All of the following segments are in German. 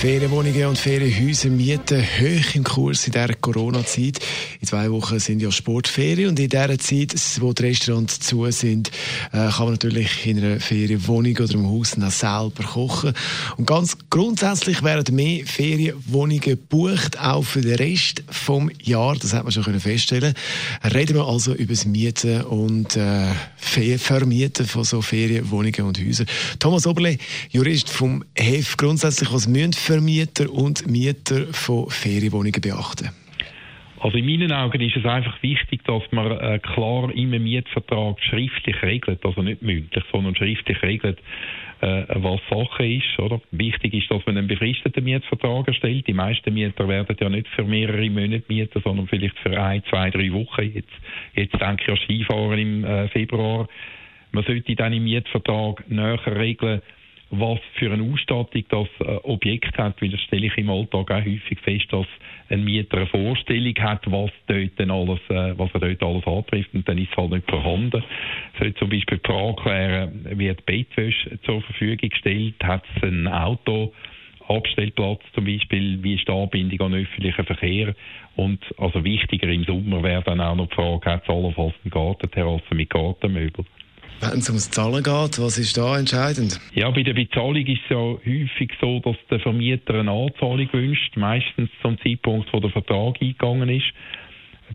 Ferienwohnungen und Ferienhäuser mieten hoch im Kurs in dieser Corona-Zeit. In zwei Wochen sind ja Sportferien und in dieser Zeit, wo die Restaurants zu sind, äh, kann man natürlich in einer Ferienwohnung oder im Haus dann selber kochen. Und ganz grundsätzlich werden mehr Ferienwohnungen gebucht, auch für den Rest vom Jahr. Das hat man schon feststellen Reden wir also über das Mieten und äh, Vermieten von so Ferienwohnungen und Häusern. Thomas Oberle, Jurist vom HEF, grundsätzlich, was müssen Vermieter und Mieter von Ferienwohnungen beachten? Also in meinen Augen ist es einfach wichtig, dass man äh, klar im Mietvertrag schriftlich regelt, also nicht mündlich, sondern schriftlich regelt, äh, was Sache ist. Oder? Wichtig ist, dass man einen befristeten Mietvertrag erstellt. Die meisten Mieter werden ja nicht für mehrere Monate mieten, sondern vielleicht für ein, zwei, drei Wochen. Jetzt, jetzt denke ich an Skifahren im äh, Februar. Man sollte dann im Mietvertrag näher regeln, was für eine Ausstattung das äh, Objekt hat, weil das stelle ich im Alltag auch häufig fest, dass ein Mieter eine Vorstellung hat, was, dort alles, äh, was er dort alles antrifft und dann ist es halt nicht vorhanden. Soll zum Beispiel die Frage klären, wird Bettwäsche zur Verfügung gestellt, hat es ein Auto, Abstellplatz zum Beispiel, wie ist die Anbindung an öffentlichen Verkehr und also wichtiger im Sommer wäre dann auch noch die Frage, hat es allenfalls eine Gartenterrasse mit Gartenmöbel. Wenn es ums Zahlen geht, was ist da entscheidend? Ja, bei der Bezahlung ist es ja häufig so, dass der Vermieter eine Anzahlung wünscht, meistens zum Zeitpunkt, wo der Vertrag eingegangen ist.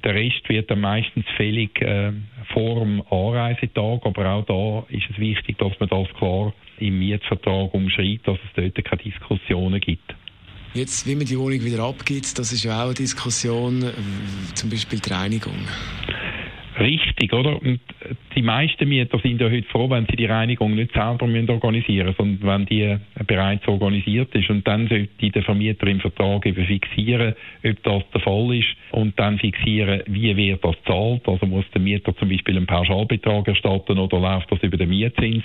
Der Rest wird dann meistens fällig äh, vor dem Anreisetag, aber auch da ist es wichtig, dass man das klar im Mietvertrag umschreibt, dass es dort keine Diskussionen gibt. Jetzt, wie man die Wohnung wieder abgibt, das ist ja auch eine Diskussion, zum Beispiel die Reinigung. Richtig, oder? Und die meisten Mieter sind ja heute froh, wenn sie die Reinigung nicht selber müssen organisieren müssen, sondern wenn die bereits organisiert ist. Und dann sollte der Vermieter im Vertrag eben fixieren, ob das der Fall ist und dann fixieren, wie wird das zahlt. Also muss der Mieter zum Beispiel einen Pauschalbetrag erstatten oder läuft das über den Mietzins.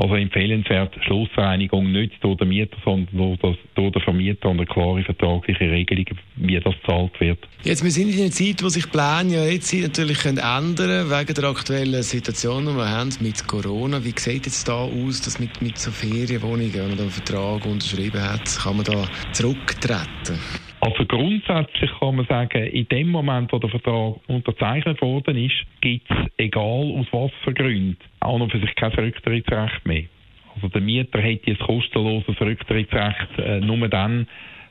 Also empfehlenswert Schlussreinigung nicht durch den Mieter, sondern durch, das, durch den Vermieter und eine klare vertragliche Regelung, wie das gezahlt wird. Jetzt, wir sind in einer Zeit, wo sich Pläne ja jetzt natürlich ändern können, wegen der aktuellen Situation, die wir haben mit Corona. Wie sieht es da aus, dass mit, mit so Ferienwohnungen, wenn man da einen Vertrag unterschrieben hat, kann man da zurücktreten? Also grundsätzlich kann man sagen, in dem Moment, wo der Vertrag unterzeichnet worden ist, gibt es, egal aus was für Gründen, auch noch für sich kein Rücktrittsrecht mehr. Also der Mieter hätte ein kostenloses Rücktrittsrecht äh, nur dann,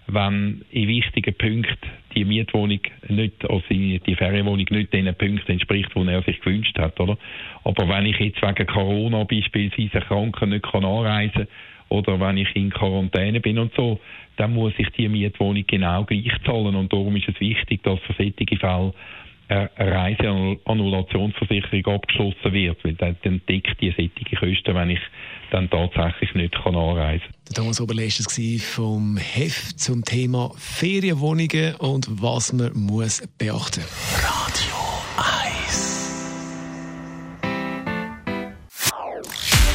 wenn in wichtigen Punkten die Mietwohnung nicht, also die Ferienwohnung nicht den Punkten entspricht, die er sich gewünscht hat, oder? Aber wenn ich jetzt wegen Corona beispielsweise kranken nicht kann anreisen kann, oder wenn ich in Quarantäne bin und so, dann muss ich die Mietwohnung genau gleich zahlen. Und darum ist es wichtig, dass für solche Fälle eine Reiseannulationsversicherung abgeschlossen wird, weil dann, deckt die solche Kosten, wenn ich dann tatsächlich nicht kann anreisen kann. Thomas Oberlest war vom HEF zum Thema Ferienwohnungen und was man muss beachten muss.